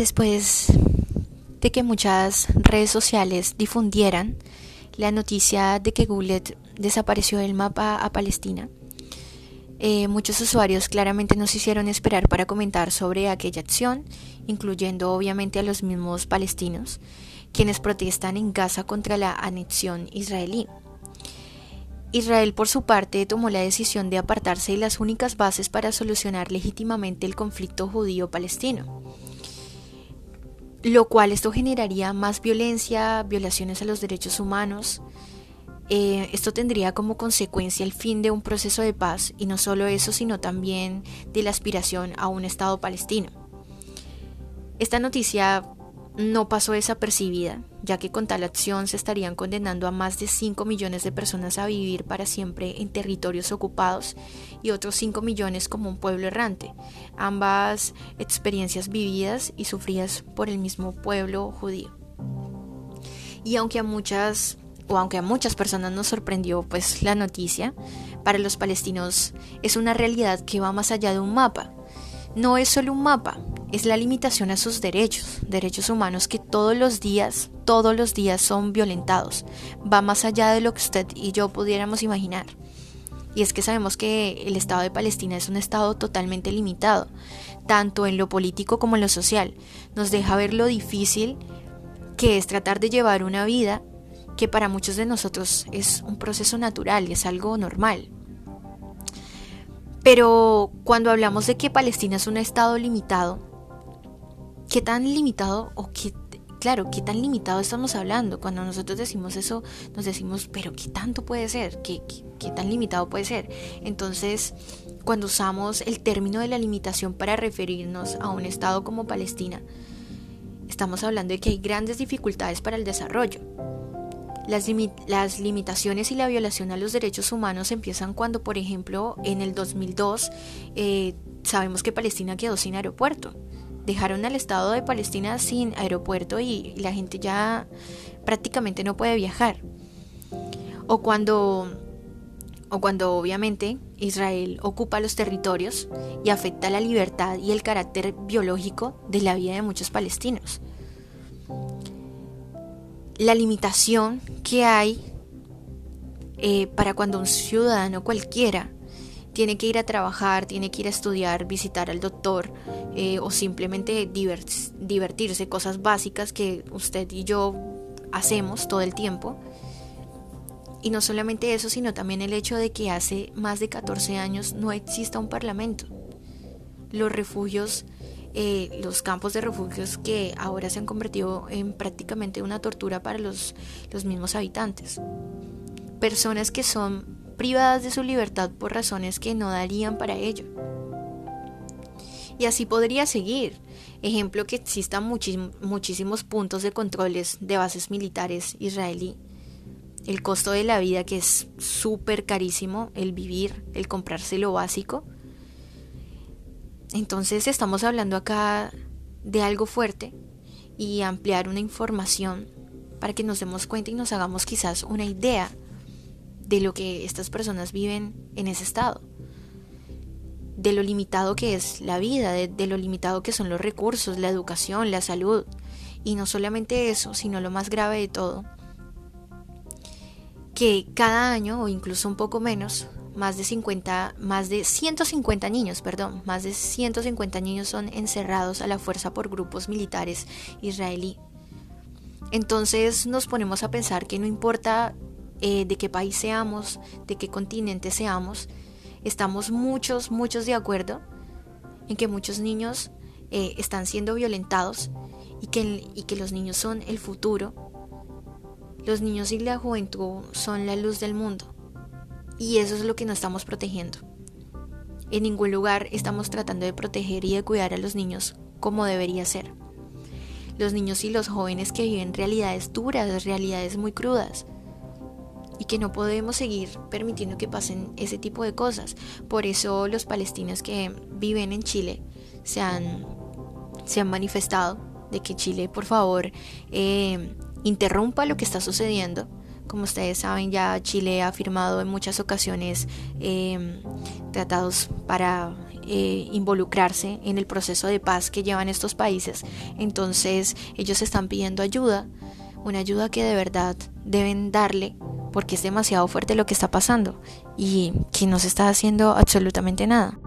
Después de que muchas redes sociales difundieran la noticia de que Goulet desapareció del mapa a Palestina, eh, muchos usuarios claramente nos hicieron esperar para comentar sobre aquella acción, incluyendo obviamente a los mismos palestinos, quienes protestan en Gaza contra la anexión israelí. Israel, por su parte, tomó la decisión de apartarse de las únicas bases para solucionar legítimamente el conflicto judío-palestino, lo cual esto generaría más violencia, violaciones a los derechos humanos, eh, esto tendría como consecuencia el fin de un proceso de paz y no solo eso, sino también de la aspiración a un Estado palestino. Esta noticia no pasó desapercibida, ya que con tal acción se estarían condenando a más de 5 millones de personas a vivir para siempre en territorios ocupados y otros 5 millones como un pueblo errante, ambas experiencias vividas y sufridas por el mismo pueblo judío. Y aunque a muchas o aunque a muchas personas nos sorprendió pues la noticia, para los palestinos es una realidad que va más allá de un mapa. No es solo un mapa, es la limitación a sus derechos, derechos humanos que todos los días, todos los días son violentados. Va más allá de lo que usted y yo pudiéramos imaginar. Y es que sabemos que el Estado de Palestina es un Estado totalmente limitado, tanto en lo político como en lo social. Nos deja ver lo difícil que es tratar de llevar una vida que para muchos de nosotros es un proceso natural es algo normal. Pero cuando hablamos de que Palestina es un estado limitado, ¿qué tan limitado o qué, claro, qué tan limitado estamos hablando? Cuando nosotros decimos eso, nos decimos, pero ¿qué tanto puede ser? ¿Qué, qué tan limitado puede ser? Entonces, cuando usamos el término de la limitación para referirnos a un estado como Palestina, estamos hablando de que hay grandes dificultades para el desarrollo. Las, limitaciones y la violación a los derechos humanos empiezan cuando, por ejemplo, en el 2002 eh, sabemos que Palestina quedó sin aeropuerto. Dejaron al Estado de Palestina sin aeropuerto y la gente ya prácticamente no puede viajar. O cuando, o cuando obviamente Israel ocupa los territorios y afecta la libertad y el carácter biológico de la vida de muchos palestinos la limitación que hay eh, para cuando un ciudadano cualquiera tiene que ir a trabajar, tiene que ir a estudiar, visitar al doctor eh, o simplemente divertirse, cosas básicas que usted y yo hacemos todo el tiempo. Y no solamente eso, sino también el hecho de que hace más de 14 años no exista un parlamento. Los refugios eh, los campos de refugios que ahora se han convertido en prácticamente una tortura para los, los mismos habitantes. Personas que son privadas de su libertad por razones que no darían para ello. Y así podría seguir. Ejemplo que existan muchísimos puntos de controles de bases militares israelí. El costo de la vida que es súper carísimo, el vivir, el comprarse lo básico entonces estamos hablando acá de algo fuerte y ampliar una información para que nos demos cuenta y nos hagamos quizás una idea de lo que estas personas viven en ese estado, de lo limitado que es la vida, de, lo limitado que son los recursos, la educación, la salud, y no solamente eso, sino lo más grave de todo, que cada año o incluso un poco menos más de 50, más de 150 niños, perdón, más de 150 niños son encerrados a la fuerza por grupos militares israelí. Entonces nos ponemos a pensar que no importa eh, de qué país seamos, de qué continente seamos, estamos muchos, muchos de acuerdo en que muchos niños eh, están siendo violentados y que, y que los niños son el futuro. Los niños y la juventud son la luz del mundo. Y eso es lo que no estamos protegiendo. En ningún lugar estamos tratando de proteger y de cuidar a los niños como debería ser. Los niños y los jóvenes que viven realidades duras, realidades muy crudas. Y que no podemos seguir permitiendo que pasen ese tipo de cosas. Por eso los palestinos que viven en Chile se han, se han manifestado de que Chile, por favor, eh, interrumpa lo que está sucediendo como ustedes saben, ya Chile ha firmado en muchas ocasiones em, tratados para eh, involucrarse en el proceso de paz que llevan estos países. Entonces ellos están pidiendo ayuda, una ayuda que de verdad deben darle porque es demasiado fuerte lo que está pasando y que no se está haciendo absolutamente nada.